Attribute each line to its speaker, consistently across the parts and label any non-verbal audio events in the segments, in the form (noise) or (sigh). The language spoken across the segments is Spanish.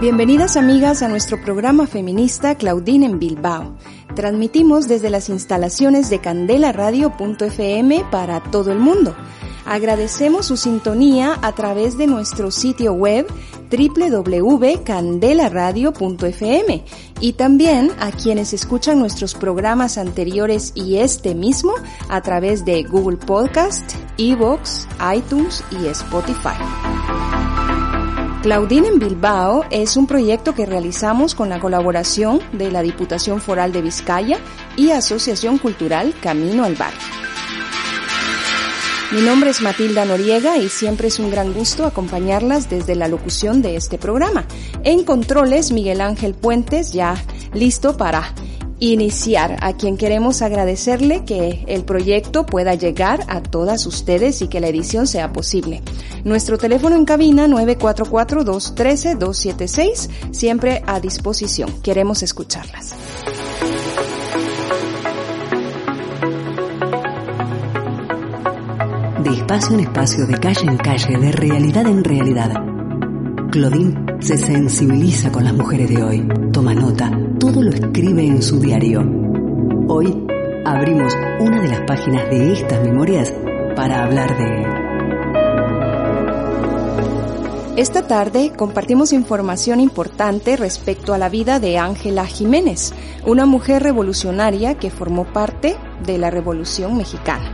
Speaker 1: Bienvenidas amigas a nuestro programa feminista Claudine en Bilbao. Transmitimos desde las instalaciones de candelaradio.fm para todo el mundo. Agradecemos su sintonía a través de nuestro sitio web www.candelaradio.fm y también a quienes escuchan nuestros programas anteriores y este mismo a través de Google Podcast, Evox, iTunes y Spotify. Claudine en Bilbao es un proyecto que realizamos con la colaboración de la Diputación Foral de Vizcaya y Asociación Cultural Camino al Bar. Mi nombre es Matilda Noriega y siempre es un gran gusto acompañarlas desde la locución de este programa. En controles, Miguel Ángel Puentes ya listo para iniciar, a quien queremos agradecerle que el proyecto pueda llegar a todas ustedes y que la edición sea posible. Nuestro teléfono en cabina 944-213-276, siempre a disposición. Queremos escucharlas.
Speaker 2: De espacio en espacio, de calle en calle, de realidad en realidad. Claudine se sensibiliza con las mujeres de hoy, toma nota, todo lo escribe en su diario. Hoy abrimos una de las páginas de estas memorias para hablar de...
Speaker 1: Esta tarde compartimos información importante respecto a la vida de Ángela Jiménez, una mujer revolucionaria que formó parte de la Revolución Mexicana.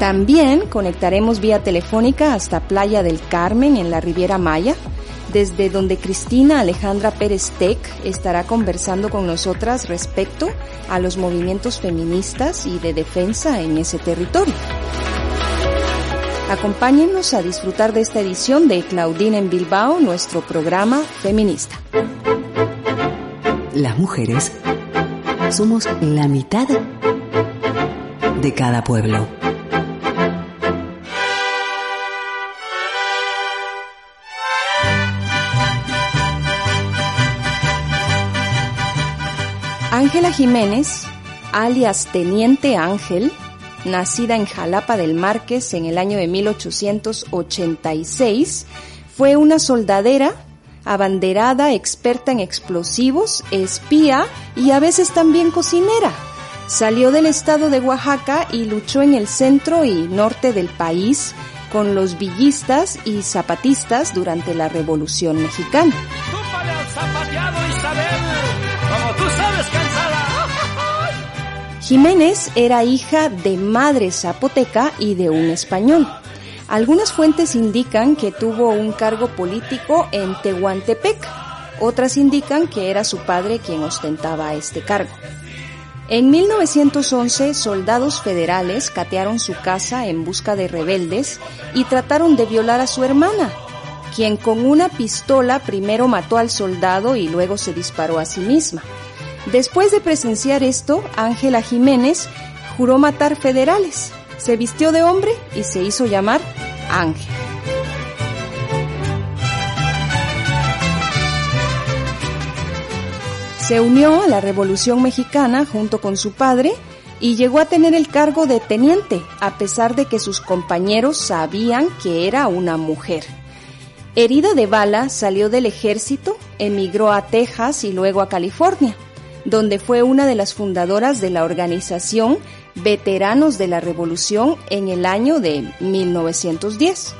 Speaker 1: También conectaremos vía telefónica hasta Playa del Carmen en la Riviera Maya, desde donde Cristina Alejandra Pérez Tec estará conversando con nosotras respecto a los movimientos feministas y de defensa en ese territorio. Acompáñenos a disfrutar de esta edición de Claudine en Bilbao, nuestro programa feminista.
Speaker 2: Las mujeres somos la mitad de cada pueblo.
Speaker 1: Ángela Jiménez, alias Teniente Ángel, nacida en Jalapa del Márquez en el año de 1886, fue una soldadera, abanderada, experta en explosivos, espía y a veces también cocinera. Salió del estado de Oaxaca y luchó en el centro y norte del país con los villistas y zapatistas durante la Revolución Mexicana. Jiménez era hija de madre zapoteca y de un español. Algunas fuentes indican que tuvo un cargo político en Tehuantepec, otras indican que era su padre quien ostentaba este cargo. En 1911, soldados federales catearon su casa en busca de rebeldes y trataron de violar a su hermana, quien con una pistola primero mató al soldado y luego se disparó a sí misma. Después de presenciar esto, Ángela Jiménez juró matar federales. Se vistió de hombre y se hizo llamar Ángel. Se unió a la Revolución Mexicana junto con su padre y llegó a tener el cargo de teniente, a pesar de que sus compañeros sabían que era una mujer. Herida de bala, salió del ejército, emigró a Texas y luego a California donde fue una de las fundadoras de la organización Veteranos de la Revolución en el año de 1910.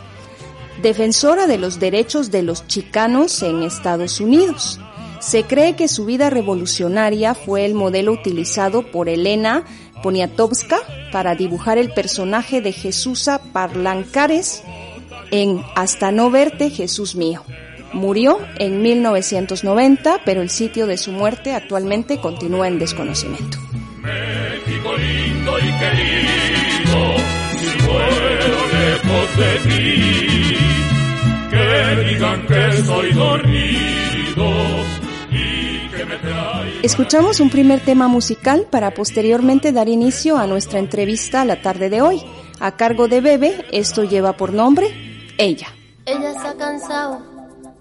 Speaker 1: Defensora de los derechos de los chicanos en Estados Unidos. Se cree que su vida revolucionaria fue el modelo utilizado por Elena Poniatowska para dibujar el personaje de Jesusa Parlancares en Hasta no verte, Jesús mío. Murió en 1990, pero el sitio de su muerte actualmente continúa en desconocimiento.
Speaker 3: México lindo y querido, si muero lejos de ti, que digan aunque soy dormido y que me trae...
Speaker 1: Escuchamos un primer tema musical para posteriormente dar inicio a nuestra entrevista a la tarde de hoy. A cargo de Bebe, esto lleva por nombre Ella.
Speaker 4: Ella se ha cansado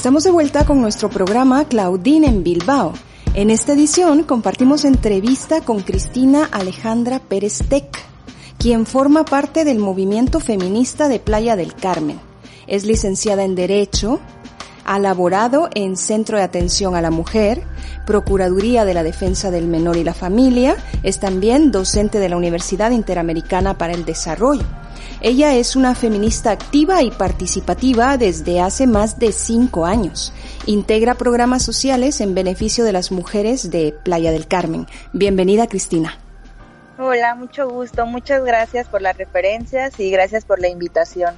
Speaker 1: Estamos de vuelta con nuestro programa Claudine en Bilbao. En esta edición compartimos entrevista con Cristina Alejandra Pérez Tec, quien forma parte del movimiento feminista de Playa del Carmen. Es licenciada en Derecho, ha laborado en Centro de Atención a la Mujer, Procuraduría de la Defensa del Menor y la Familia, es también docente de la Universidad Interamericana para el Desarrollo. Ella es una feminista activa y participativa desde hace más de cinco años. Integra programas sociales en beneficio de las mujeres de Playa del Carmen. Bienvenida, Cristina.
Speaker 5: Hola, mucho gusto. Muchas gracias por las referencias y gracias por la invitación.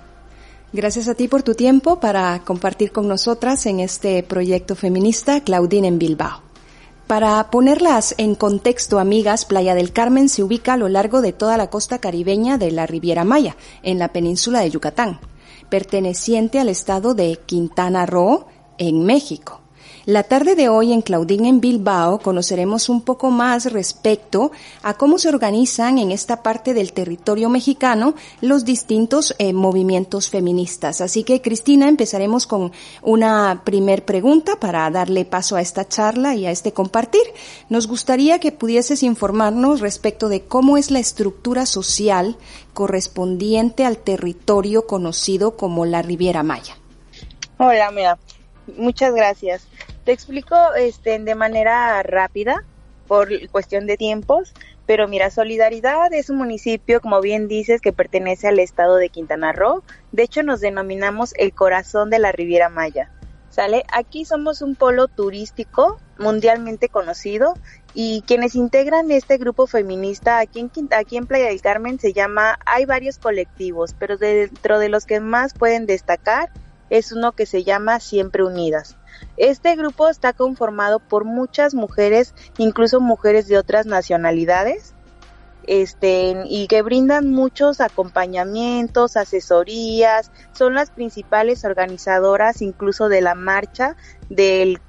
Speaker 1: Gracias a ti por tu tiempo para compartir con nosotras en este proyecto feminista Claudine en Bilbao. Para ponerlas en contexto, amigas, Playa del Carmen se ubica a lo largo de toda la costa caribeña de la Riviera Maya, en la península de Yucatán, perteneciente al estado de Quintana Roo, en México. La tarde de hoy en Claudín en Bilbao conoceremos un poco más respecto a cómo se organizan en esta parte del territorio mexicano los distintos eh, movimientos feministas. Así que Cristina, empezaremos con una primer pregunta para darle paso a esta charla y a este compartir. Nos gustaría que pudieses informarnos respecto de cómo es la estructura social correspondiente al territorio conocido como la Riviera Maya.
Speaker 5: Hola, mira, muchas gracias. Te explico este, de manera rápida por cuestión de tiempos, pero mira, Solidaridad es un municipio, como bien dices, que pertenece al estado de Quintana Roo. De hecho, nos denominamos el corazón de la Riviera Maya. ¿Sale? Aquí somos un polo turístico mundialmente conocido y quienes integran este grupo feminista aquí en, aquí en Playa del Carmen se llama, hay varios colectivos, pero dentro de los que más pueden destacar es uno que se llama Siempre Unidas. Este grupo está conformado por muchas mujeres, incluso mujeres de otras nacionalidades, este, y que brindan muchos acompañamientos, asesorías, son las principales organizadoras incluso de la marcha del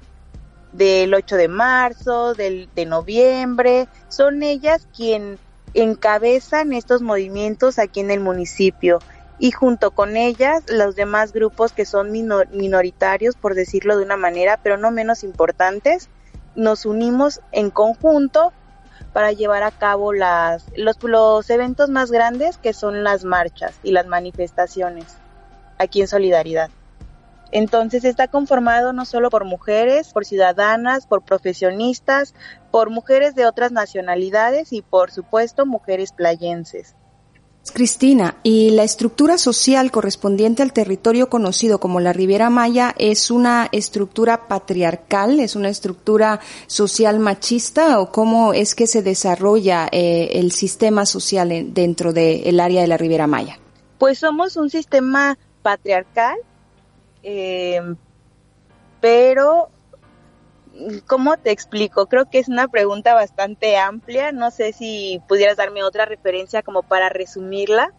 Speaker 5: del 8 de marzo, del, de noviembre, son ellas quien encabezan estos movimientos aquí en el municipio y junto con ellas los demás grupos que son minoritarios, por decirlo de una manera, pero no menos importantes, nos unimos en conjunto para llevar a cabo las, los, los eventos más grandes que son las marchas y las manifestaciones aquí en Solidaridad. Entonces está conformado no solo por mujeres, por ciudadanas, por profesionistas, por mujeres de otras nacionalidades y por supuesto mujeres playenses.
Speaker 1: Cristina, y la estructura social correspondiente al territorio conocido como la Riviera Maya es una estructura patriarcal, es una estructura social machista o cómo es que se desarrolla eh, el sistema social dentro del área de la Riviera Maya?
Speaker 5: Pues somos un sistema patriarcal, eh, pero ¿Cómo te explico? Creo que es una pregunta bastante amplia. No sé si pudieras darme otra referencia como para resumirla.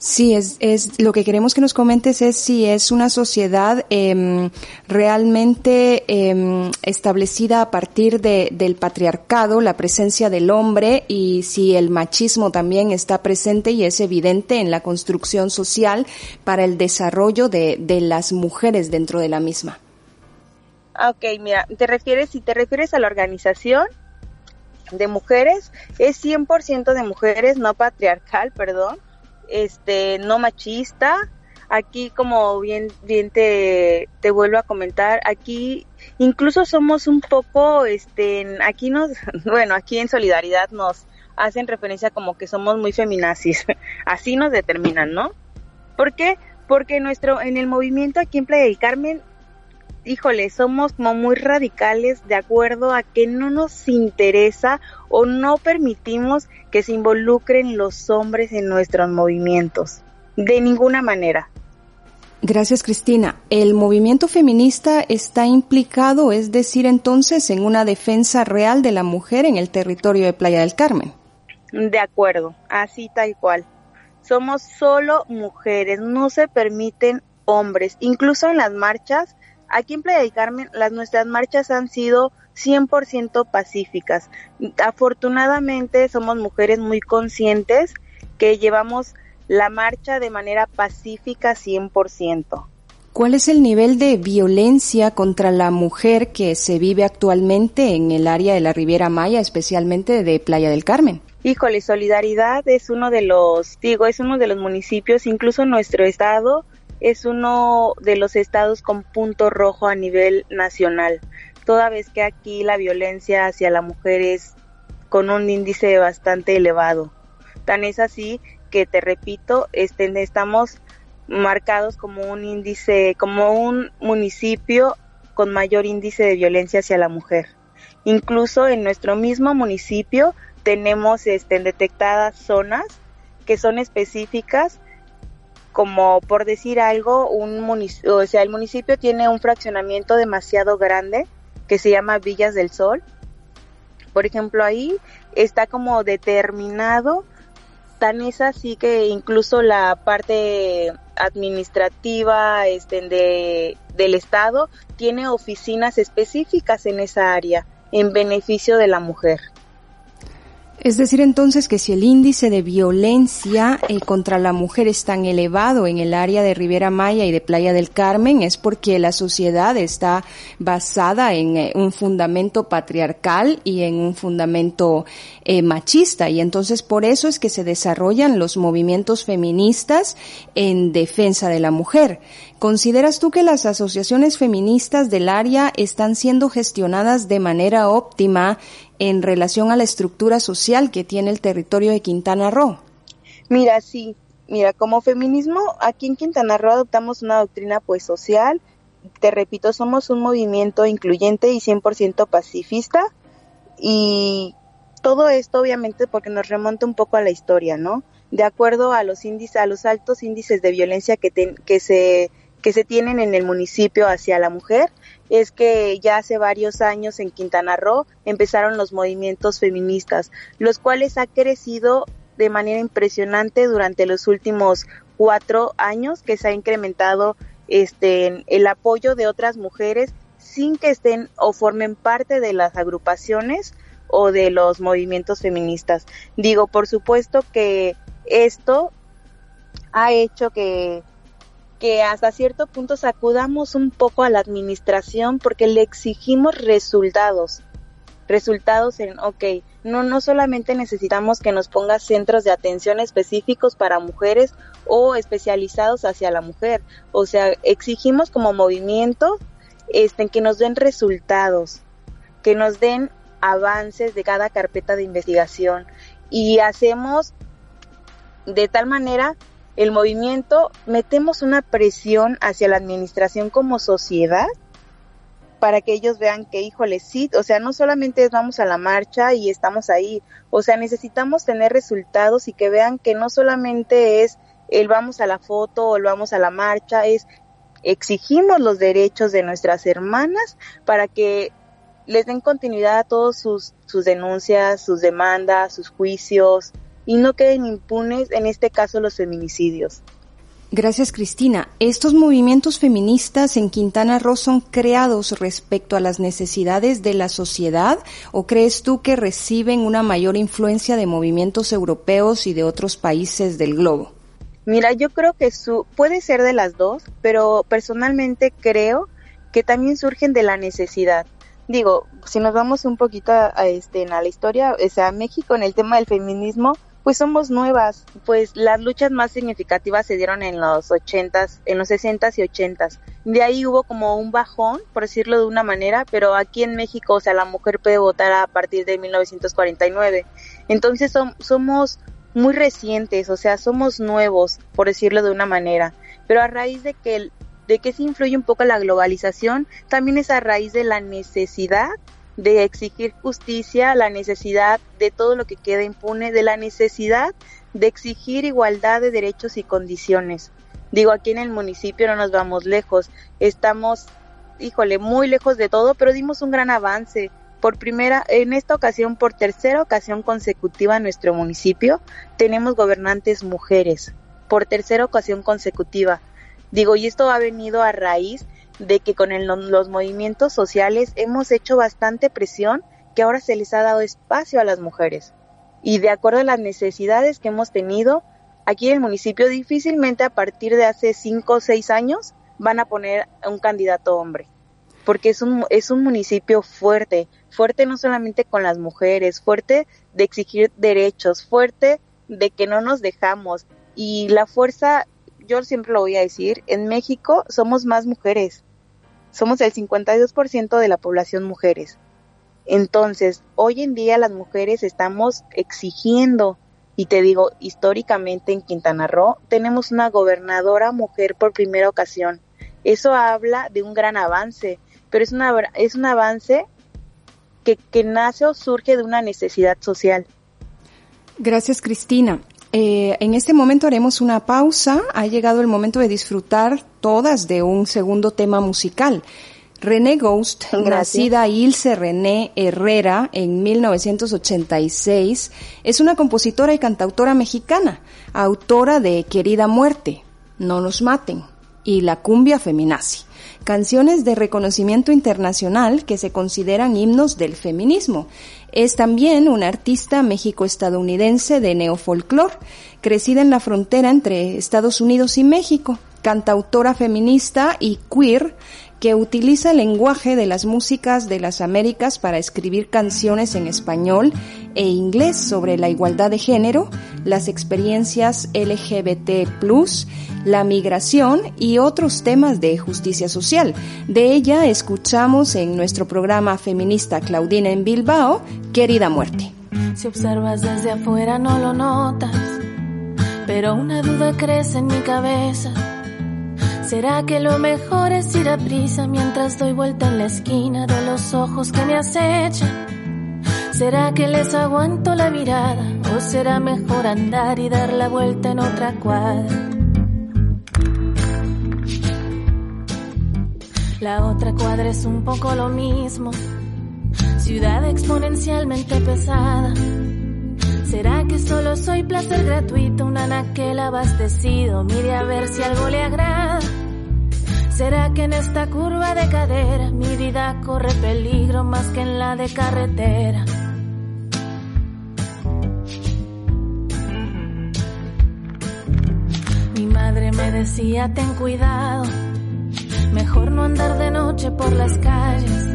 Speaker 1: Sí, es, es lo que queremos que nos comentes es si es una sociedad eh, realmente eh, establecida a partir de, del patriarcado, la presencia del hombre y si el machismo también está presente y es evidente en la construcción social para el desarrollo de, de las mujeres dentro de la misma.
Speaker 5: Ah, ok, mira, te refieres, si te refieres a la organización de mujeres, es 100% de mujeres, no patriarcal, perdón, este, no machista. Aquí, como bien, bien te, te vuelvo a comentar, aquí incluso somos un poco, este, aquí nos, (laughs) bueno, aquí en Solidaridad nos hacen referencia como que somos muy feminazis. (laughs) Así nos determinan, ¿no? ¿Por qué? Porque nuestro, en el movimiento aquí en Playa del Carmen híjole, somos como muy radicales de acuerdo a que no nos interesa o no permitimos que se involucren los hombres en nuestros movimientos. De ninguna manera.
Speaker 1: Gracias, Cristina. ¿El movimiento feminista está implicado, es decir, entonces, en una defensa real de la mujer en el territorio de Playa del Carmen?
Speaker 5: De acuerdo, así tal cual. Somos solo mujeres, no se permiten hombres. Incluso en las marchas Aquí en Playa del Carmen las nuestras marchas han sido 100% pacíficas. Afortunadamente somos mujeres muy conscientes que llevamos la marcha de manera pacífica 100%.
Speaker 1: ¿Cuál es el nivel de violencia contra la mujer que se vive actualmente en el área de la Riviera Maya, especialmente de Playa del Carmen?
Speaker 5: Híjole, Solidaridad es uno de los, digo, es uno de los municipios, incluso nuestro estado, es uno de los estados con punto rojo a nivel nacional, toda vez que aquí la violencia hacia la mujer es con un índice bastante elevado. Tan es así que te repito, este, estamos marcados como un índice, como un municipio con mayor índice de violencia hacia la mujer. Incluso en nuestro mismo municipio tenemos este, detectadas zonas que son específicas como por decir algo, un municipio, o sea, el municipio tiene un fraccionamiento demasiado grande que se llama Villas del Sol. Por ejemplo, ahí está como determinado, tan es así que incluso la parte administrativa este, de, del Estado tiene oficinas específicas en esa área en beneficio de la mujer.
Speaker 1: Es decir, entonces que si el índice de violencia eh, contra la mujer es tan elevado en el área de Ribera Maya y de Playa del Carmen es porque la sociedad está basada en eh, un fundamento patriarcal y en un fundamento eh, machista y entonces por eso es que se desarrollan los movimientos feministas en defensa de la mujer. ¿Consideras tú que las asociaciones feministas del área están siendo gestionadas de manera óptima en relación a la estructura social que tiene el territorio de Quintana Roo?
Speaker 5: Mira, sí, mira, como feminismo, aquí en Quintana Roo adoptamos una doctrina pues social, te repito, somos un movimiento incluyente y 100% pacifista y todo esto obviamente porque nos remonta un poco a la historia, ¿no? De acuerdo a los índices, a los altos índices de violencia que, que se que se tienen en el municipio hacia la mujer es que ya hace varios años en Quintana Roo empezaron los movimientos feministas, los cuales ha crecido de manera impresionante durante los últimos cuatro años, que se ha incrementado este el apoyo de otras mujeres sin que estén o formen parte de las agrupaciones o de los movimientos feministas. Digo, por supuesto que esto ha hecho que que hasta cierto punto sacudamos un poco a la administración porque le exigimos resultados. Resultados en, ok, no, no solamente necesitamos que nos ponga centros de atención específicos para mujeres o especializados hacia la mujer. O sea, exigimos como movimiento este, que nos den resultados, que nos den avances de cada carpeta de investigación y hacemos de tal manera el movimiento, metemos una presión hacia la administración como sociedad para que ellos vean que, híjole, sí, o sea, no solamente vamos a la marcha y estamos ahí, o sea, necesitamos tener resultados y que vean que no solamente es el vamos a la foto o el vamos a la marcha, es exigimos los derechos de nuestras hermanas para que les den continuidad a todos sus, sus denuncias, sus demandas, sus juicios, y no queden impunes, en este caso, los feminicidios.
Speaker 1: Gracias, Cristina. ¿Estos movimientos feministas en Quintana Roo son creados respecto a las necesidades de la sociedad o crees tú que reciben una mayor influencia de movimientos europeos y de otros países del globo?
Speaker 5: Mira, yo creo que su, puede ser de las dos, pero personalmente creo que también surgen de la necesidad. Digo, si nos vamos un poquito a, este, a la historia, o sea, México en el tema del feminismo pues somos nuevas, pues las luchas más significativas se dieron en los ochentas, en los sesentas y ochentas. De ahí hubo como un bajón, por decirlo de una manera, pero aquí en México, o sea, la mujer puede votar a partir de 1949. Entonces somos muy recientes, o sea, somos nuevos, por decirlo de una manera. Pero a raíz de que de que se influye un poco la globalización, también es a raíz de la necesidad de exigir justicia, la necesidad de todo lo que queda impune, de la necesidad de exigir igualdad de derechos y condiciones. Digo, aquí en el municipio no nos vamos lejos, estamos, híjole, muy lejos de todo, pero dimos un gran avance. Por primera, en esta ocasión, por tercera ocasión consecutiva en nuestro municipio, tenemos gobernantes mujeres. Por tercera ocasión consecutiva. Digo, y esto ha venido a raíz de que con los movimientos sociales hemos hecho bastante presión que ahora se les ha dado espacio a las mujeres. Y de acuerdo a las necesidades que hemos tenido, aquí en el municipio difícilmente a partir de hace cinco o seis años van a poner un candidato hombre. Porque es un, es un municipio fuerte, fuerte no solamente con las mujeres, fuerte de exigir derechos, fuerte de que no nos dejamos. Y la fuerza, yo siempre lo voy a decir, en México somos más mujeres somos el 52% de la población mujeres. Entonces, hoy en día las mujeres estamos exigiendo, y te digo, históricamente en Quintana Roo tenemos una gobernadora mujer por primera ocasión. Eso habla de un gran avance, pero es, una, es un avance que, que nace o surge de una necesidad social.
Speaker 1: Gracias, Cristina. Eh, en este momento haremos una pausa. Ha llegado el momento de disfrutar todas de un segundo tema musical. René Ghost, (laughs) nacida Ilse René Herrera en 1986, es una compositora y cantautora mexicana, autora de Querida Muerte, No nos maten y La cumbia feminazi, canciones de reconocimiento internacional que se consideran himnos del feminismo. Es también una artista méxico-estadounidense de neofolclor, crecida en la frontera entre Estados Unidos y México, cantautora feminista y queer, que utiliza el lenguaje de las músicas de las Américas para escribir canciones en español e inglés sobre la igualdad de género, las experiencias LGBT+, la migración y otros temas de justicia social. De ella escuchamos en nuestro programa feminista Claudina en Bilbao, Querida Muerte.
Speaker 4: Si observas desde afuera no lo notas, pero una duda crece en mi cabeza ¿Será que lo mejor es ir a prisa mientras doy vuelta en la esquina de los ojos que me acechan? ¿Será que les aguanto la mirada o será mejor andar y dar la vuelta en otra cuadra? La otra cuadra es un poco lo mismo, ciudad exponencialmente pesada. ¿Será que solo soy placer gratuito, un anaquel abastecido? Mire a ver si algo le agrada. ¿Será que en esta curva de cadera mi vida corre peligro más que en la de carretera? Mi madre me decía, ten cuidado, mejor no andar de noche por las calles.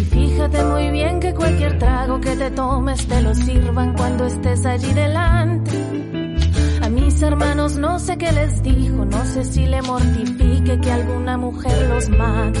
Speaker 4: Y fíjate muy bien que cualquier trago que te tomes te lo sirvan cuando estés allí delante hermanos no sé qué les dijo, no sé si le mortifique que alguna mujer los mate.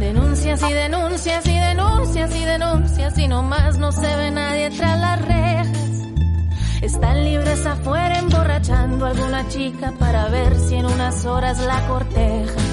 Speaker 4: Denuncias y denuncias y denuncias y denuncias y no más no se ve nadie tras las rejas. Están libres afuera emborrachando a alguna chica para ver si en unas horas la corteja.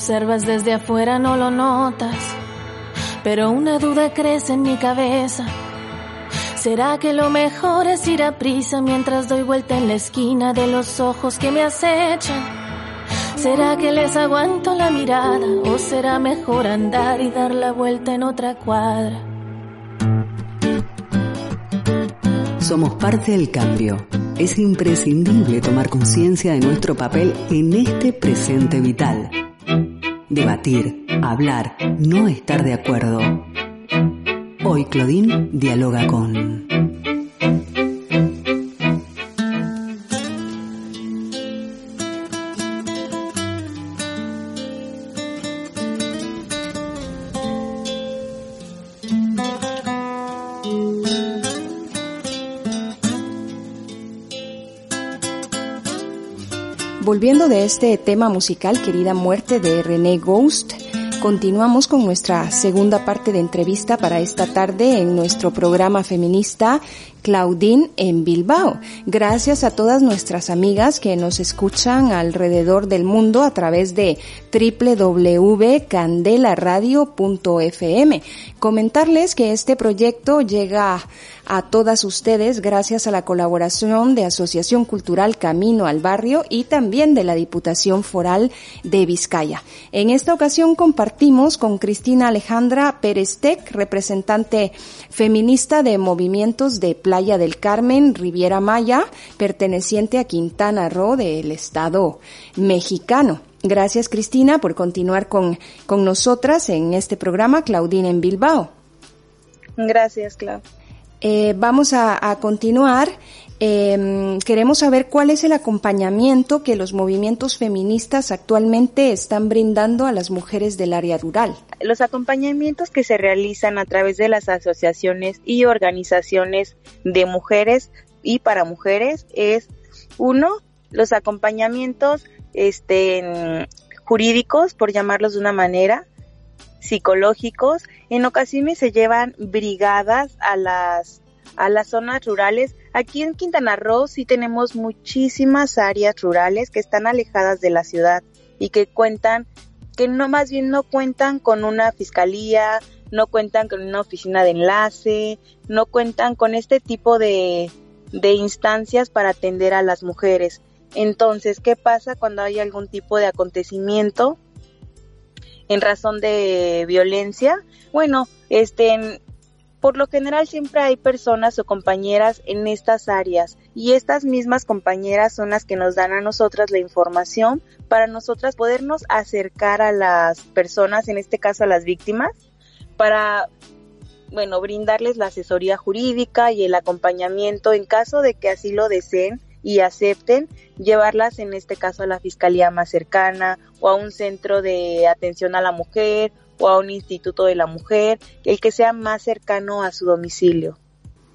Speaker 4: Observas desde afuera no lo notas, pero una duda crece en mi cabeza. ¿Será que lo mejor es ir a prisa mientras doy vuelta en la esquina de los ojos que me acechan? ¿Será que les aguanto la mirada o será mejor andar y dar la vuelta en otra cuadra?
Speaker 2: Somos parte del cambio. Es imprescindible tomar conciencia de nuestro papel en este presente vital debatir, hablar, no estar de acuerdo. Hoy Claudine dialoga con...
Speaker 1: Volviendo de este tema musical, Querida Muerte de René Ghost, continuamos con nuestra segunda parte de entrevista para esta tarde en nuestro programa feminista Claudine en Bilbao. Gracias a todas nuestras amigas que nos escuchan alrededor del mundo a través de www.candelaradio.fm. Comentarles que este proyecto llega a todas ustedes gracias a la colaboración de Asociación Cultural Camino al Barrio y también de la Diputación Foral de Vizcaya. En esta ocasión compartimos con Cristina Alejandra Perestec, representante feminista de movimientos de Playa del Carmen, Riviera Maya, perteneciente a Quintana Roo del Estado mexicano. Gracias Cristina por continuar con, con nosotras en este programa Claudine en Bilbao.
Speaker 5: Gracias, Clau.
Speaker 1: Eh, vamos a, continuar. Em, queremos saber cuál es el acompañamiento que los movimientos feministas actualmente están brindando a las mujeres del área rural.
Speaker 5: Los acompañamientos que se realizan a través de las asociaciones y organizaciones de mujeres y para mujeres es uno, los acompañamientos este, jurídicos, por llamarlos de una manera, psicológicos. En ocasiones se llevan brigadas a las a las zonas rurales. Aquí en Quintana Roo sí tenemos muchísimas áreas rurales que están alejadas de la ciudad y que cuentan que no más bien no cuentan con una fiscalía, no cuentan con una oficina de enlace, no cuentan con este tipo de, de instancias para atender a las mujeres. Entonces, ¿qué pasa cuando hay algún tipo de acontecimiento? En razón de violencia. Bueno, este, por lo general siempre hay personas o compañeras en estas áreas y estas mismas compañeras son las que nos dan a nosotras la información para nosotras podernos acercar a las personas, en este caso a las víctimas, para bueno, brindarles la asesoría jurídica y el acompañamiento en caso de que así lo deseen y acepten llevarlas en este caso a la fiscalía más cercana o a un centro de atención a la mujer o a un instituto de la mujer, el que sea más cercano a su domicilio.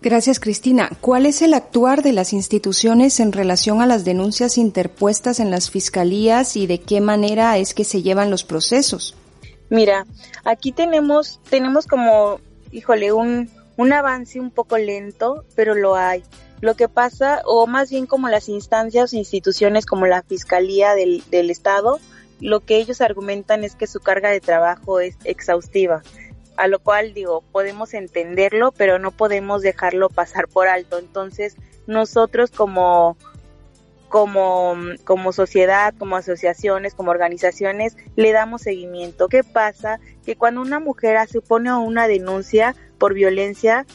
Speaker 1: Gracias, Cristina. ¿Cuál es el actuar de las instituciones en relación a las denuncias interpuestas en las fiscalías y de qué manera es que se llevan los procesos?
Speaker 5: Mira, aquí tenemos, tenemos como, híjole, un, un avance un poco lento, pero lo hay. Lo que pasa, o más bien como las instancias o instituciones como la Fiscalía del, del Estado, lo que ellos argumentan es que su carga de trabajo es exhaustiva, a lo cual digo, podemos entenderlo, pero no podemos dejarlo pasar por alto. Entonces, nosotros como como, como sociedad, como asociaciones, como organizaciones, le damos seguimiento. ¿Qué pasa? Que cuando una mujer se opone a una denuncia por violencia,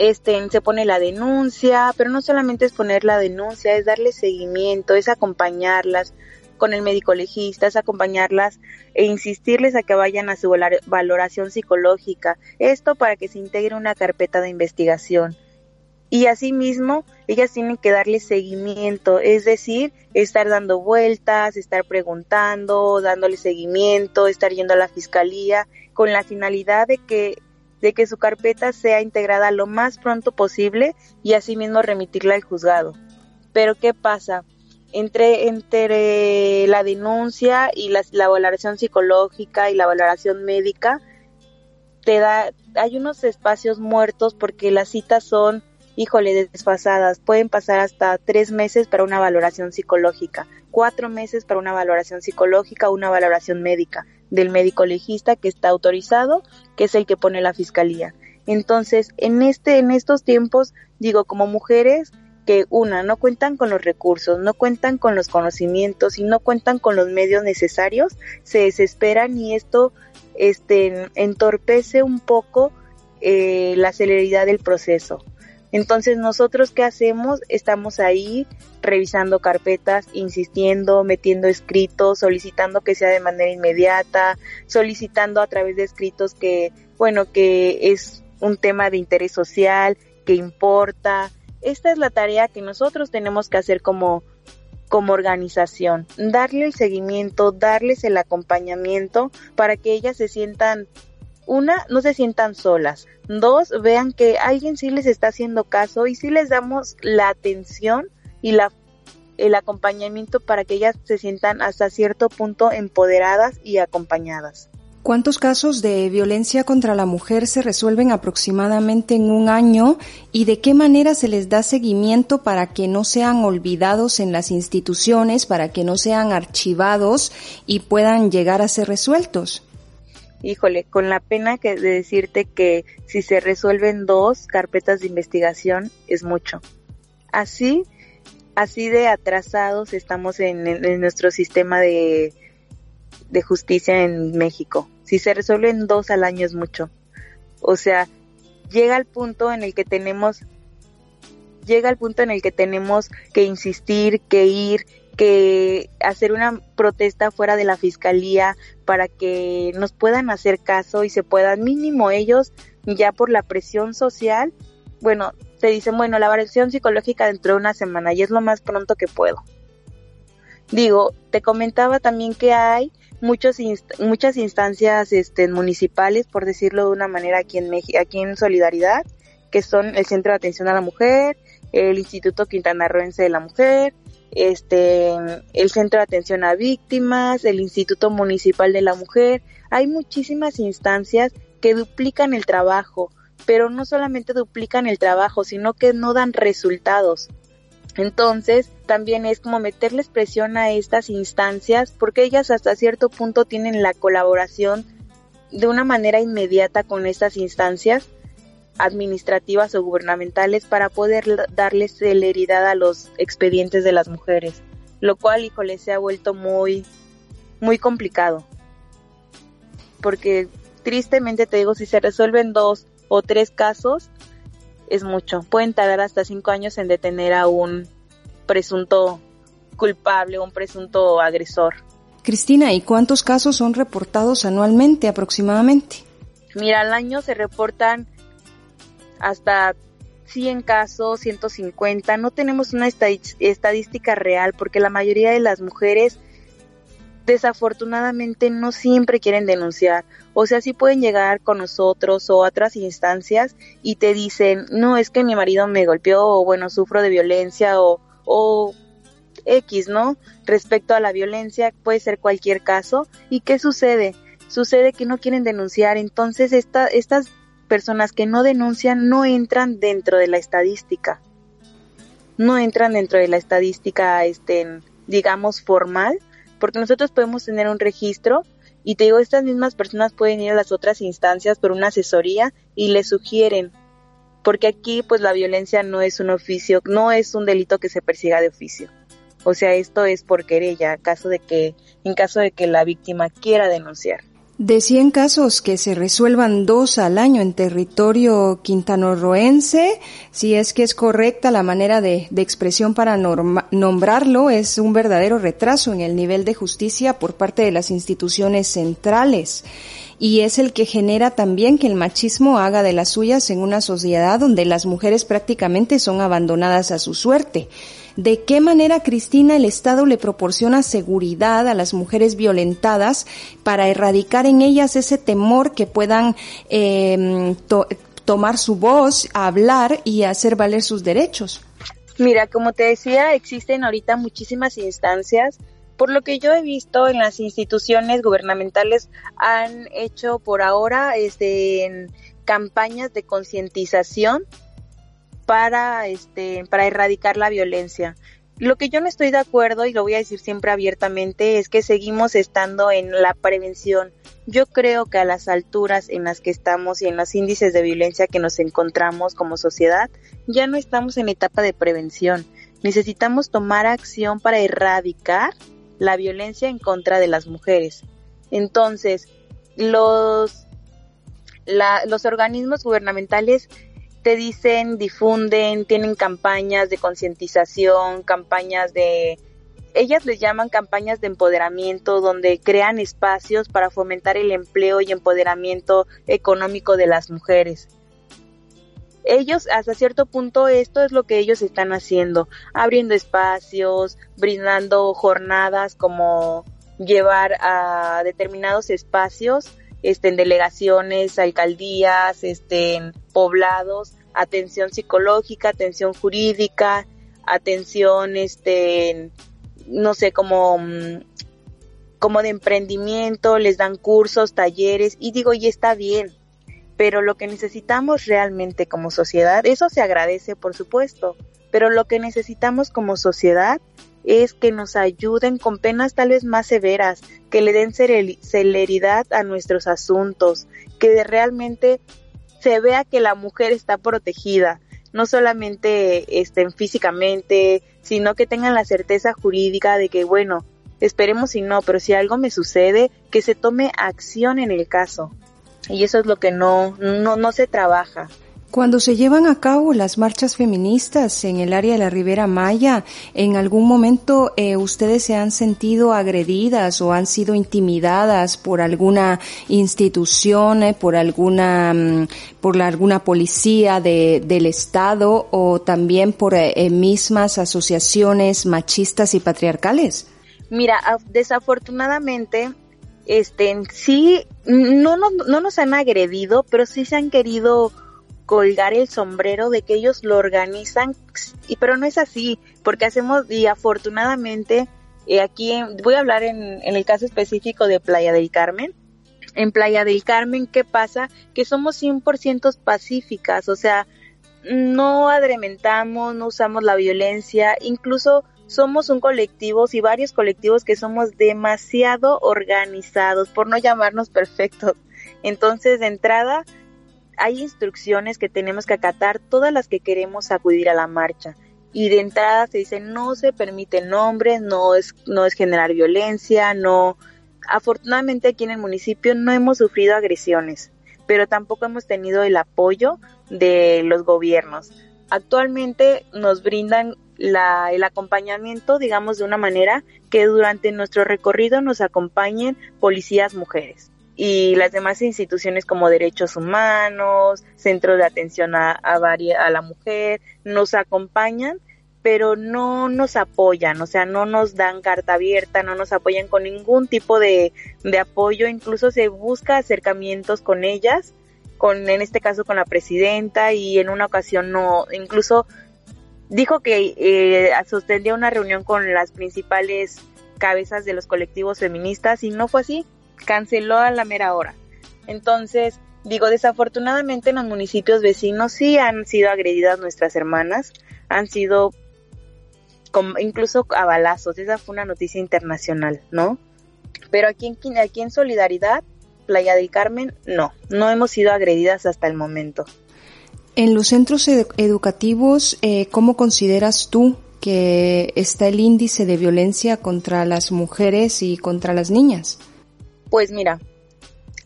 Speaker 5: este, se pone la denuncia, pero no solamente es poner la denuncia, es darle seguimiento, es acompañarlas con el médico legista, es acompañarlas e insistirles a que vayan a su valoración psicológica. Esto para que se integre una carpeta de investigación. Y asimismo, ellas tienen que darle seguimiento, es decir, estar dando vueltas, estar preguntando, dándole seguimiento, estar yendo a la fiscalía, con la finalidad de que de que su carpeta sea integrada lo más pronto posible y asimismo remitirla al juzgado. Pero ¿qué pasa? Entre, entre la denuncia y la, valoración psicológica y la valoración médica, te da, hay unos espacios muertos porque las citas son, híjole, desfasadas. Pueden pasar hasta tres meses para una valoración psicológica, cuatro meses para una valoración psicológica, una valoración médica del médico legista que está autorizado, que es el que pone la fiscalía. Entonces, en este en estos tiempos, digo, como mujeres que una no cuentan con los recursos, no cuentan con los conocimientos y no cuentan con los medios necesarios, se desesperan y esto este entorpece un poco eh, la celeridad del proceso. Entonces, nosotros qué hacemos? Estamos ahí revisando carpetas, insistiendo, metiendo escritos, solicitando que sea de manera inmediata, solicitando a través de escritos que bueno, que es un tema de interés social, que importa. Esta es la tarea que nosotros tenemos que hacer como, como organización, darle el seguimiento, darles el acompañamiento para que ellas se sientan, una, no se sientan solas, dos, vean que alguien sí les está haciendo caso y sí les damos la atención y la el acompañamiento para que ellas se sientan hasta cierto punto empoderadas y acompañadas.
Speaker 1: ¿Cuántos casos de violencia contra la mujer se resuelven aproximadamente en un año y de qué manera se les da seguimiento para que no sean olvidados en las instituciones, para que no sean archivados y puedan llegar a ser resueltos?
Speaker 5: Híjole, con la pena que de decirte que si se resuelven dos carpetas de investigación es mucho. Así, así de atrasados estamos en, nuestro sistema de de justicia en México. Si se resuelven dos al año es mucho. O sea, llega al punto en el que tenemos llega al punto en el que tenemos que insistir, que ir, que hacer una protesta fuera de la fiscalía para que nos puedan hacer caso y se puedan mínimo ellos ya por la presión social, bueno, te dicen, bueno, la variación psicológica dentro de una semana y es lo más pronto que puedo. Digo, te comentaba también que hay muchos muchas instancias este, municipales, por decirlo de una manera, aquí en, aquí en Solidaridad, que son el Centro de Atención a la Mujer, el Instituto Quintanarroense de la Mujer, este, el Centro de Atención a Víctimas, el Instituto Municipal de la Mujer. Hay muchísimas instancias que duplican el trabajo, pero no solamente duplican el trabajo, sino que no dan resultados. Entonces, también es como meterles presión a estas instancias porque ellas hasta cierto punto tienen la colaboración de una manera inmediata con estas instancias administrativas o gubernamentales para poder darles celeridad a los expedientes de las mujeres, lo cual, híjole, se ha vuelto muy, muy complicado. Porque tristemente te digo, si se resuelven dos o tres casos, es mucho. Pueden tardar hasta cinco años en detener a un presunto culpable o un presunto agresor.
Speaker 1: Cristina, ¿y cuántos casos son reportados anualmente aproximadamente?
Speaker 5: Mira, al año se reportan hasta 100 casos, 150. No tenemos una estadística real porque la mayoría de las mujeres desafortunadamente no siempre quieren denunciar. O sea, sí pueden llegar con nosotros o otras instancias y te dicen, no, es que mi marido me golpeó o bueno, sufro de violencia o, o X, ¿no? Respecto a la violencia, puede ser cualquier caso. ¿Y qué sucede? Sucede que no quieren denunciar, entonces esta, estas personas que no denuncian no entran dentro de la estadística. No entran dentro de la estadística, este, digamos, formal, porque nosotros podemos tener un registro y te digo, estas mismas personas pueden ir a las otras instancias por una asesoría y le sugieren, porque aquí pues la violencia no es un oficio, no es un delito que se persiga de oficio. O sea, esto es por querella, caso de que, en caso de que la víctima quiera denunciar.
Speaker 1: De 100 casos que se resuelvan dos al año en territorio quintanorroense, si es que es correcta la manera de, de expresión para nombrarlo, es un verdadero retraso en el nivel de justicia por parte de las instituciones centrales y es el que genera también que el machismo haga de las suyas en una sociedad donde las mujeres prácticamente son abandonadas a su suerte. ¿De qué manera, Cristina, el Estado le proporciona seguridad a las mujeres violentadas para erradicar en ellas ese temor que puedan em, tomar su voz, hablar y hacer valer sus derechos?
Speaker 5: Mira, como te decía, existen ahorita muchísimas instancias por lo que yo he visto en las instituciones gubernamentales han hecho por ahora este, campañas de concientización para este para erradicar la violencia. Lo que yo no estoy de acuerdo y lo voy a decir siempre abiertamente es que seguimos estando en la prevención. Yo creo que a las alturas en las que estamos y en los índices de violencia que nos encontramos como sociedad, ya no estamos en etapa de prevención. Necesitamos tomar acción para erradicar la violencia en contra de las mujeres. Entonces, los, los organismos gubernamentales te dicen, difunden, tienen campañas de concientización, campañas de ellas les llaman campañas de empoderamiento donde crean espacios para fomentar el empleo y empoderamiento económico de las mujeres. Ellos, hasta cierto punto, esto es lo que ellos están haciendo, abriendo espacios, brindando jornadas como llevar a determinados espacios, este, en delegaciones, alcaldías, este, en poblados, atención psicológica, atención jurídica, atención, este, no sé, como, mm, como de emprendimiento, les dan cursos, talleres, y digo, y está bien, pero lo que necesitamos realmente como sociedad, eso se agradece, por supuesto, pero lo que necesitamos como sociedad es que nos ayuden con penas tal vez más severas, que le den celeridad a nuestros asuntos, que realmente se vea que la mujer está protegida, no solamente estén físicamente, sino que tengan la certeza jurídica de que, bueno, esperemos si no, pero si algo me sucede, que se tome acción en el caso. Y eso es lo que no, no, no se trabaja.
Speaker 1: Cuando se llevan a cabo las marchas feministas en el área de la Ribera Maya, ¿en algún momento eh, ustedes se han sentido agredidas o han sido intimidadas por alguna institución, eh, por alguna, mm, por alguna policía de, del Estado o también por eh, mismas asociaciones machistas y patriarcales?
Speaker 5: Mira, desafortunadamente, este, sí, no, no, no nos han agredido, pero sí se han querido colgar el sombrero de que ellos lo organizan, pero no es así, porque hacemos, y afortunadamente, eh, aquí voy a hablar en, en el caso específico de Playa del Carmen, en Playa del Carmen, ¿qué pasa? Que somos 100% pacíficas, o sea, no adrementamos, no usamos la violencia, incluso somos un colectivo y varios colectivos que somos demasiado organizados, por no llamarnos perfectos. Entonces, de entrada, hay instrucciones que tenemos que acatar todas las que queremos acudir a la marcha. Y de entrada se dice no se permite nombres, no es, no es generar violencia, no. Afortunadamente aquí en el municipio no hemos sufrido agresiones, pero tampoco hemos tenido el apoyo de los gobiernos. Actualmente nos brindan la, el acompañamiento, digamos, de una manera que durante nuestro recorrido nos acompañen policías mujeres y las demás instituciones como derechos humanos, centros de atención a, a, la mujer, nos acompañan, pero no nos apoyan, o sea, no nos dan carta abierta, no nos apoyan con ningún tipo de, de apoyo, incluso se busca acercamientos con ellas, con, en este caso con la presidenta, y en una ocasión no, incluso dijo que eh, sostendría una reunión con las principales cabezas de los colectivos feministas y no fue así canceló a la mera hora. Entonces, digo, desafortunadamente en los municipios vecinos sí han sido agredidas nuestras hermanas, han sido incluso a balazos, esa fue una noticia internacional, ¿no? Pero aquí en, aquí en Solidaridad, Playa del Carmen, no, no hemos sido agredidas hasta el momento.
Speaker 1: En los centros educativos, eh, ¿cómo consideras tú que está el índice de violencia contra las mujeres y contra las niñas?
Speaker 5: Pues mira,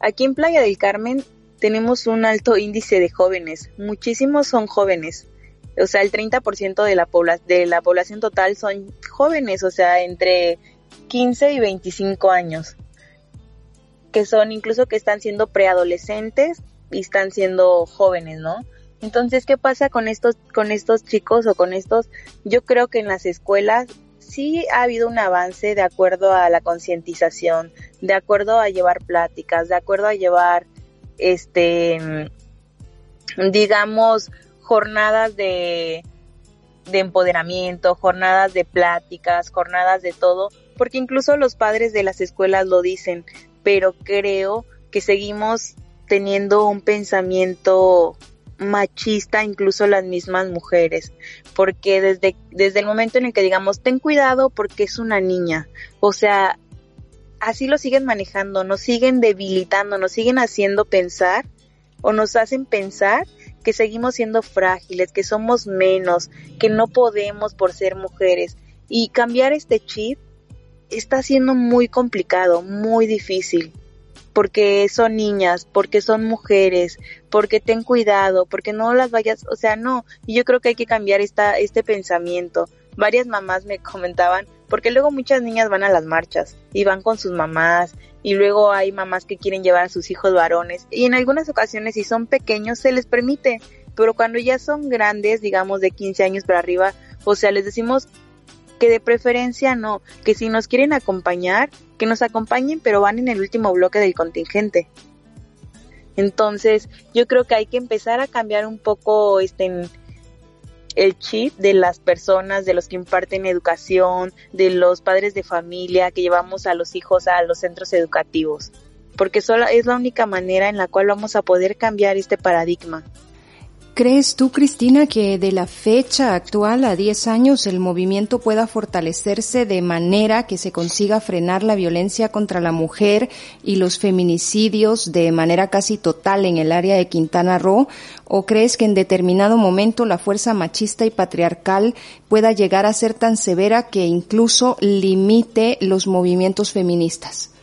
Speaker 5: aquí en Playa del Carmen tenemos un alto índice de jóvenes, muchísimos son jóvenes. O sea, el 30% de la, de la población total son jóvenes, o sea, entre 15 y 25 años, que son incluso que están siendo preadolescentes y están siendo jóvenes, ¿no? Entonces, ¿qué pasa con estos, con estos chicos o con estos? Yo creo que en las escuelas sí ha habido un avance de acuerdo a la concientización, de acuerdo a llevar pláticas, de acuerdo a llevar, este, digamos, jornadas de, de empoderamiento, jornadas de pláticas, jornadas de todo, porque incluso los padres de las escuelas lo dicen, pero creo que seguimos teniendo un pensamiento machista incluso las mismas mujeres, porque desde, desde el momento en el que digamos, ten cuidado porque es una niña, o sea, así lo siguen manejando, nos siguen debilitando, nos siguen haciendo pensar o nos hacen pensar que seguimos siendo frágiles, que somos menos, que no podemos por ser mujeres. Y cambiar este chip está siendo muy complicado, muy difícil porque son niñas, porque son mujeres, porque ten cuidado, porque no las vayas, o sea, no, y yo creo que hay que cambiar esta, este pensamiento. Varias mamás me comentaban, porque luego muchas niñas van a las marchas y van con sus mamás y luego hay mamás que quieren llevar a sus hijos varones. Y en algunas ocasiones si son pequeños se les permite, pero cuando ya son grandes, digamos de 15 años para arriba, o sea, les decimos que de preferencia no, que si nos quieren acompañar, que nos acompañen, pero van en el último bloque del contingente. Entonces, yo creo que hay que empezar a cambiar un poco este el chip de las personas, de los que imparten educación, de los padres de familia que llevamos a los hijos a los centros educativos, porque solo es la única manera en la cual vamos a poder cambiar este paradigma.
Speaker 1: ¿Crees tú, Cristina, que de la fecha actual a 10 años el movimiento pueda fortalecerse de manera que se consiga frenar la violencia contra la mujer y los feminicidios de manera casi total en el área de Quintana Roo? ¿O crees que en determinado momento la fuerza machista y patriarcal pueda llegar a ser tan severa que incluso limite los movimientos feministas?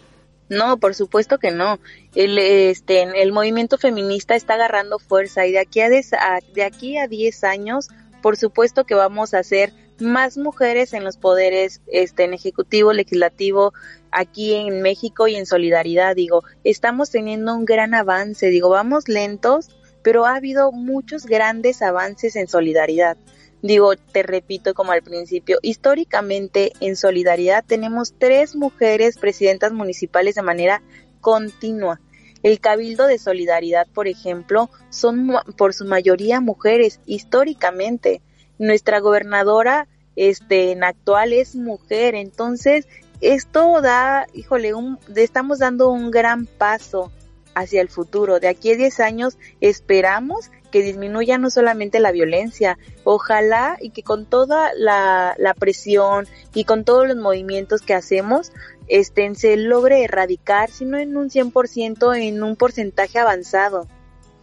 Speaker 5: No, por supuesto que no. El, este, el movimiento feminista está agarrando fuerza y de aquí a, de aquí a 10 años, por supuesto que vamos a ser más mujeres en los poderes este, en ejecutivo, legislativo, aquí en México y en solidaridad. Digo, estamos teniendo un gran avance. Digo, vamos lentos, pero ha habido muchos grandes avances en solidaridad. Digo, te repito como al principio, históricamente en Solidaridad tenemos tres mujeres presidentas municipales de manera continua. El Cabildo de Solidaridad, por ejemplo, son por su mayoría mujeres históricamente. Nuestra gobernadora este en actual es mujer, entonces esto da, híjole, un, estamos dando un gran paso hacia el futuro. De aquí a 10 años esperamos que disminuya no solamente la violencia, ojalá y que con toda la, presión y con todos los movimientos que hacemos, este, se logre erradicar, si no en un 100%, en un porcentaje avanzado.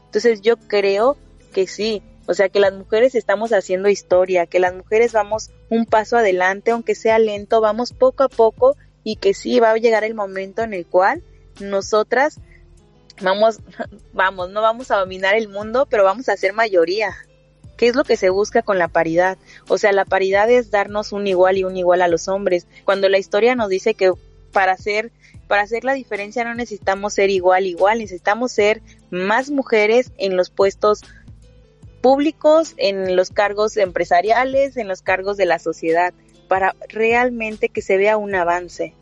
Speaker 5: Entonces yo creo que sí, o sea que las mujeres estamos haciendo historia, que las mujeres vamos un paso adelante, aunque sea lento, vamos poco a poco y que sí va a llegar el momento en el cual nosotras vamos, (laughs) vamos, no vamos a dominar el mundo, pero vamos a ser mayoría. ¿Qué es lo que se busca con la paridad? O sea, la paridad es darnos un igual y un igual a los hombres. Cuando la historia nos dice que para hacer, para hacer la diferencia no necesitamos ser igual, igual, necesitamos ser más mujeres en los puestos públicos, en los cargos empresariales, en los cargos de la sociedad, para realmente que se vea un avance.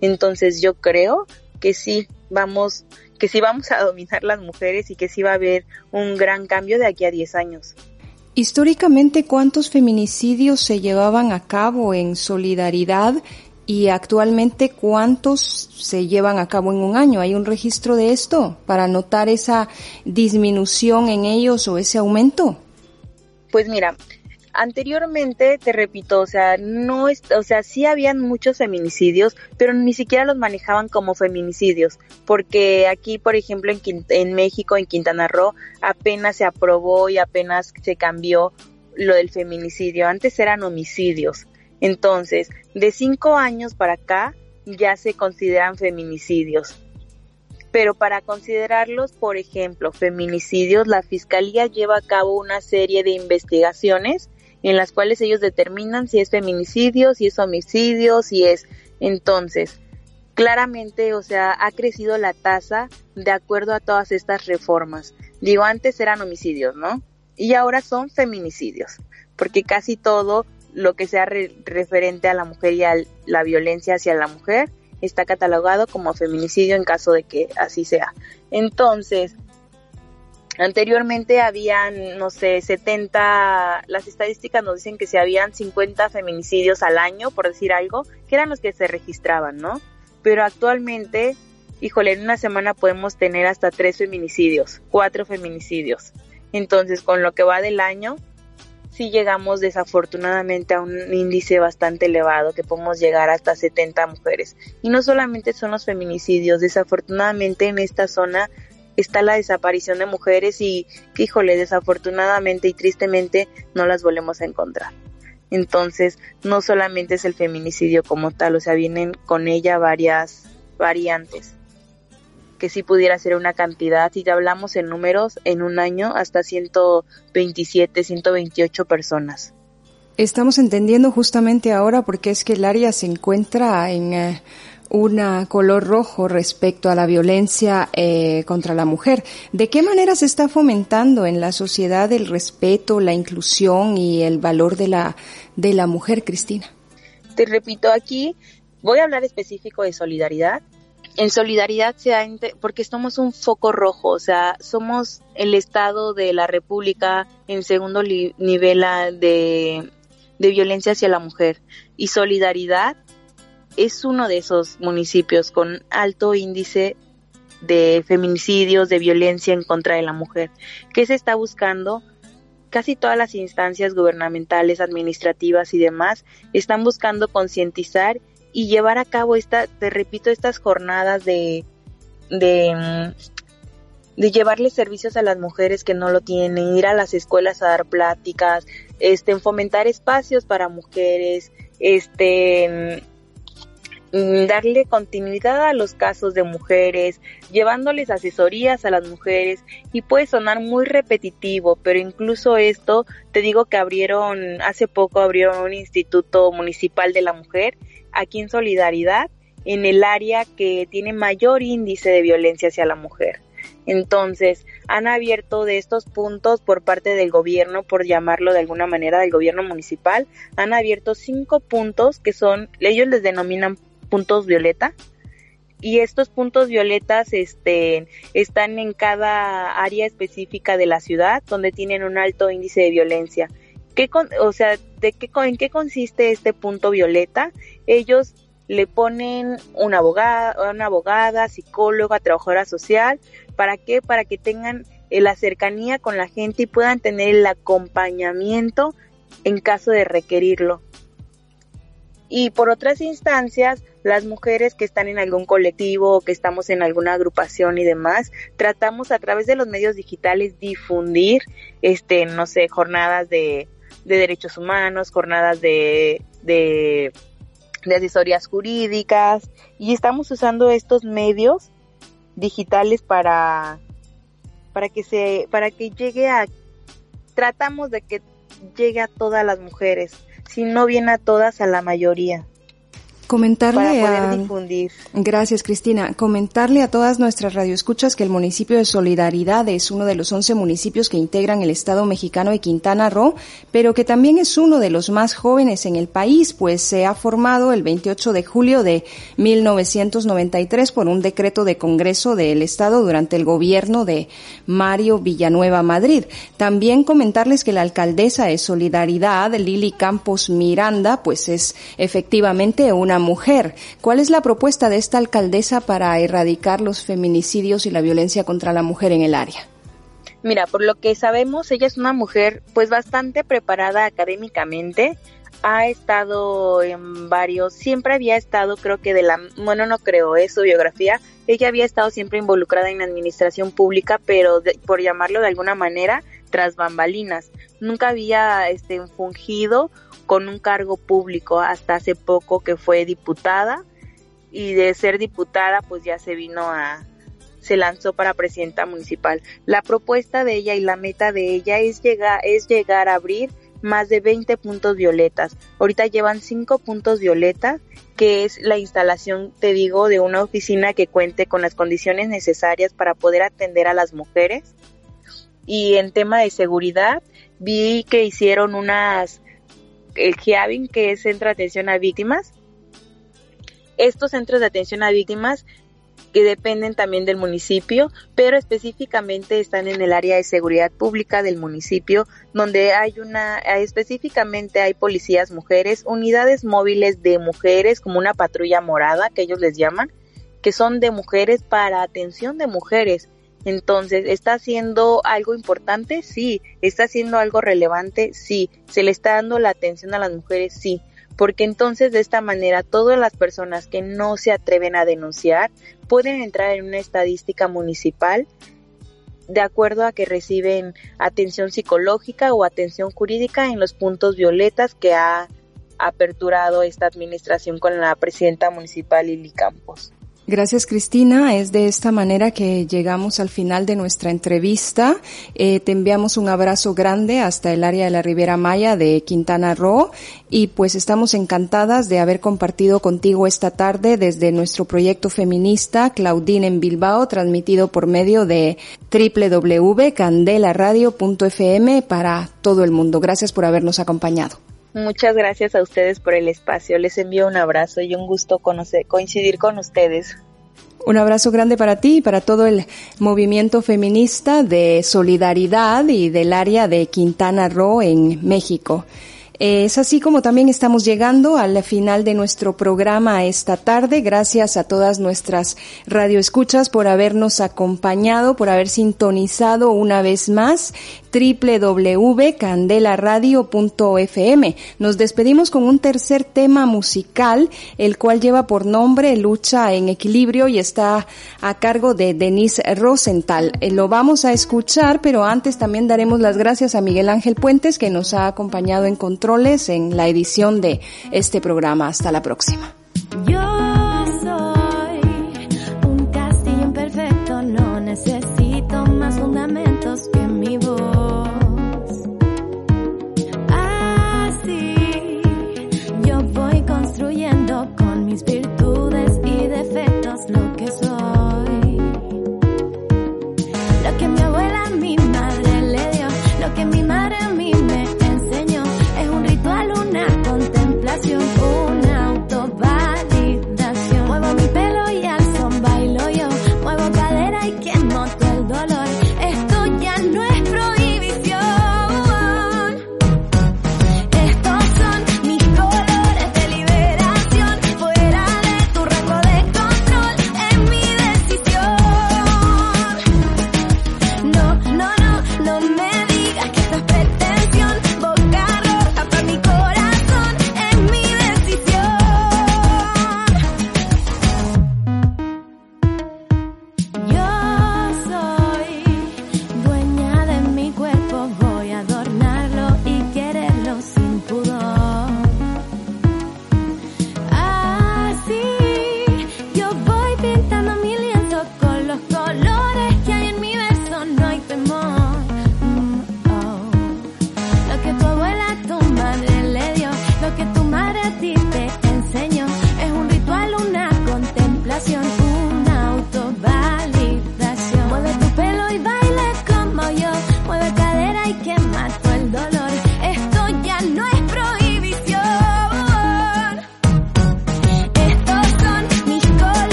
Speaker 5: Entonces yo creo que sí, vamos, que sí vamos a dominar las mujeres y que sí va a haber un gran cambio de aquí a 10 años.
Speaker 1: Históricamente, ¿cuántos feminicidios se llevaban a cabo en solidaridad y actualmente cuántos se llevan a cabo en un año? ¿Hay un registro de esto para notar esa disminución en ellos o ese aumento?
Speaker 5: Pues mira, anteriormente, te repito, o sea, no es, o sea, sí habían muchos feminicidios, pero ni siquiera los manejaban como feminicidios, porque aquí, por ejemplo, en, en México, en Quintana Roo, apenas se aprobó y apenas se cambió lo del feminicidio. Antes eran homicidios. Entonces, de cinco años para acá, ya se consideran feminicidios. Pero para considerarlos, por ejemplo, feminicidios, la Fiscalía lleva a cabo una serie de investigaciones en las cuales ellos determinan si es feminicidio, si es homicidio, si es... Entonces, claramente, o sea, ha crecido la tasa de acuerdo a todas estas reformas. Digo, antes eran homicidios, ¿no? Y ahora son feminicidios, porque casi todo lo que sea referente a la mujer y a la violencia hacia la mujer está catalogado como feminicidio en caso de que así sea. Entonces, Anteriormente habían, no sé, 70, las estadísticas nos dicen que si habían 50 feminicidios al año, por decir algo, que eran los que se registraban, ¿no? Pero actualmente, híjole, en una semana podemos tener hasta tres feminicidios, cuatro feminicidios. Entonces, con lo que va del año, sí llegamos desafortunadamente a un índice bastante elevado, que podemos llegar hasta 70 mujeres. Y no solamente son los feminicidios, desafortunadamente en esta zona está la desaparición de mujeres y, híjole, desafortunadamente y tristemente no las volvemos a encontrar. Entonces, no solamente es el feminicidio como tal, o sea, vienen con ella varias variantes que sí pudiera ser una cantidad, si hablamos en números, en un año hasta 127, 128 personas.
Speaker 1: Estamos entendiendo justamente ahora porque es que el área se encuentra en eh, un color rojo respecto a la violencia eh, contra la mujer. ¿De qué manera se está fomentando en la sociedad el respeto, la inclusión y el valor de la, de la mujer, Cristina?
Speaker 5: Te repito, aquí voy a hablar específico de solidaridad. En solidaridad se ha, porque somos un foco rojo, o sea, somos el Estado de la República en segundo nivel de, de violencia hacia la mujer. Y solidaridad es uno de esos municipios con alto índice de feminicidios, de violencia en contra de la mujer. ¿Qué se está buscando? Casi todas las instancias gubernamentales, administrativas y demás están buscando concientizar y llevar a cabo esta, te repito, estas jornadas de, de, de llevarle servicios a las mujeres que no lo tienen, ir a las escuelas a dar pláticas, este, fomentar espacios para mujeres, este, Mm, darle continuidad a los casos de mujeres, llevándoles asesorías a las mujeres y puede sonar muy repetitivo, pero incluso esto, te digo que abrieron, hace poco abrieron un instituto municipal de la mujer aquí en Solidaridad, en el área que tiene mayor índice de violencia hacia la mujer. Entonces, han abierto de estos puntos por parte del gobierno, por llamarlo de alguna manera, del gobierno municipal, han abierto cinco puntos que son, ellos les denominan puntos violeta y estos puntos violetas este, están en cada área específica de la ciudad donde tienen un alto índice de violencia. ¿Qué o sea, ¿de qué, ¿en qué consiste este punto violeta? Ellos le ponen una abogada, una abogada, psicóloga, trabajadora social, ¿para qué? Para que tengan eh, la cercanía con la gente y puedan tener el acompañamiento en caso de requerirlo y por otras instancias, las mujeres que están en algún colectivo o que estamos en alguna agrupación y demás, tratamos a través de los medios digitales difundir, este, no sé, jornadas de, de derechos humanos, jornadas de, de, de asesorías jurídicas y estamos usando estos medios digitales para, para que se, para que llegue a, tratamos de que llegue a todas las mujeres si no viene a todas, a la mayoría
Speaker 1: comentarle
Speaker 5: a difundir.
Speaker 1: Gracias, Cristina. Comentarle a todas nuestras radioescuchas que el municipio de Solidaridad es uno de los 11 municipios que integran el Estado mexicano de Quintana Roo, pero que también es uno de los más jóvenes en el país, pues se ha formado el 28 de julio de 1993 por un decreto de Congreso del Estado durante el gobierno de Mario Villanueva Madrid. También comentarles que la alcaldesa de Solidaridad, Lili Campos Miranda, pues es efectivamente una mujer. ¿Cuál es la propuesta de esta alcaldesa para erradicar los feminicidios y la violencia contra la mujer en el área?
Speaker 5: Mira, por lo que sabemos, ella es una mujer pues bastante preparada académicamente, ha estado en varios, siempre había estado, creo que de la, bueno, no creo, es su biografía, ella había estado siempre involucrada en la administración pública, pero por llamarlo de alguna manera, tras bambalinas. Nunca había este, fungido con un cargo público hasta hace poco que fue diputada y de ser diputada pues ya se vino a se lanzó para presidenta municipal. La propuesta de ella y la meta de ella es llegar es llegar a abrir más de 20 puntos violetas. Ahorita llevan 5 puntos violetas, que es la instalación, te digo, de una oficina que cuente con las condiciones necesarias para poder atender a las mujeres. Y en tema de seguridad, vi que hicieron unas el GIAVIN, que es Centro de Atención a Víctimas. Estos centros de atención a víctimas que dependen también del municipio, pero específicamente están en el área de seguridad pública del municipio, donde hay una, específicamente hay policías mujeres, unidades móviles de mujeres, como una patrulla morada, que ellos les llaman, que son de mujeres para atención de mujeres. Entonces, ¿está haciendo algo importante? Sí. ¿Está haciendo algo relevante? Sí. ¿Se le está dando la atención a las mujeres? Sí. Porque entonces de esta manera todas las personas que no se atreven a denunciar pueden entrar en una estadística municipal de acuerdo a que reciben atención psicológica o atención jurídica en los puntos violetas que ha aperturado esta administración con la presidenta municipal Lili Campos.
Speaker 6: Gracias Cristina. Es de esta manera que llegamos al final de nuestra entrevista. Eh, te enviamos un abrazo grande hasta el área de la Ribera Maya de Quintana Roo y pues estamos encantadas de haber compartido contigo esta tarde desde nuestro proyecto feminista Claudine en Bilbao transmitido por medio de www.candelaradio.fm para todo el mundo. Gracias por habernos acompañado.
Speaker 5: Muchas gracias a ustedes por el espacio. Les envío un abrazo y un gusto conocer, coincidir con ustedes.
Speaker 6: Un abrazo grande para ti y para todo el movimiento feminista de solidaridad y del área de Quintana Roo en México. Es así como también estamos llegando al final de nuestro programa esta tarde. Gracias a todas nuestras radioescuchas por habernos acompañado, por haber sintonizado una vez más www.candelaradio.fm. Nos despedimos con un tercer tema musical, el cual lleva por nombre Lucha en Equilibrio y está a cargo de Denise Rosenthal. Eh, lo vamos a escuchar, pero antes también daremos las gracias a Miguel Ángel Puentes que nos ha acompañado en en la edición de este programa. Hasta la próxima.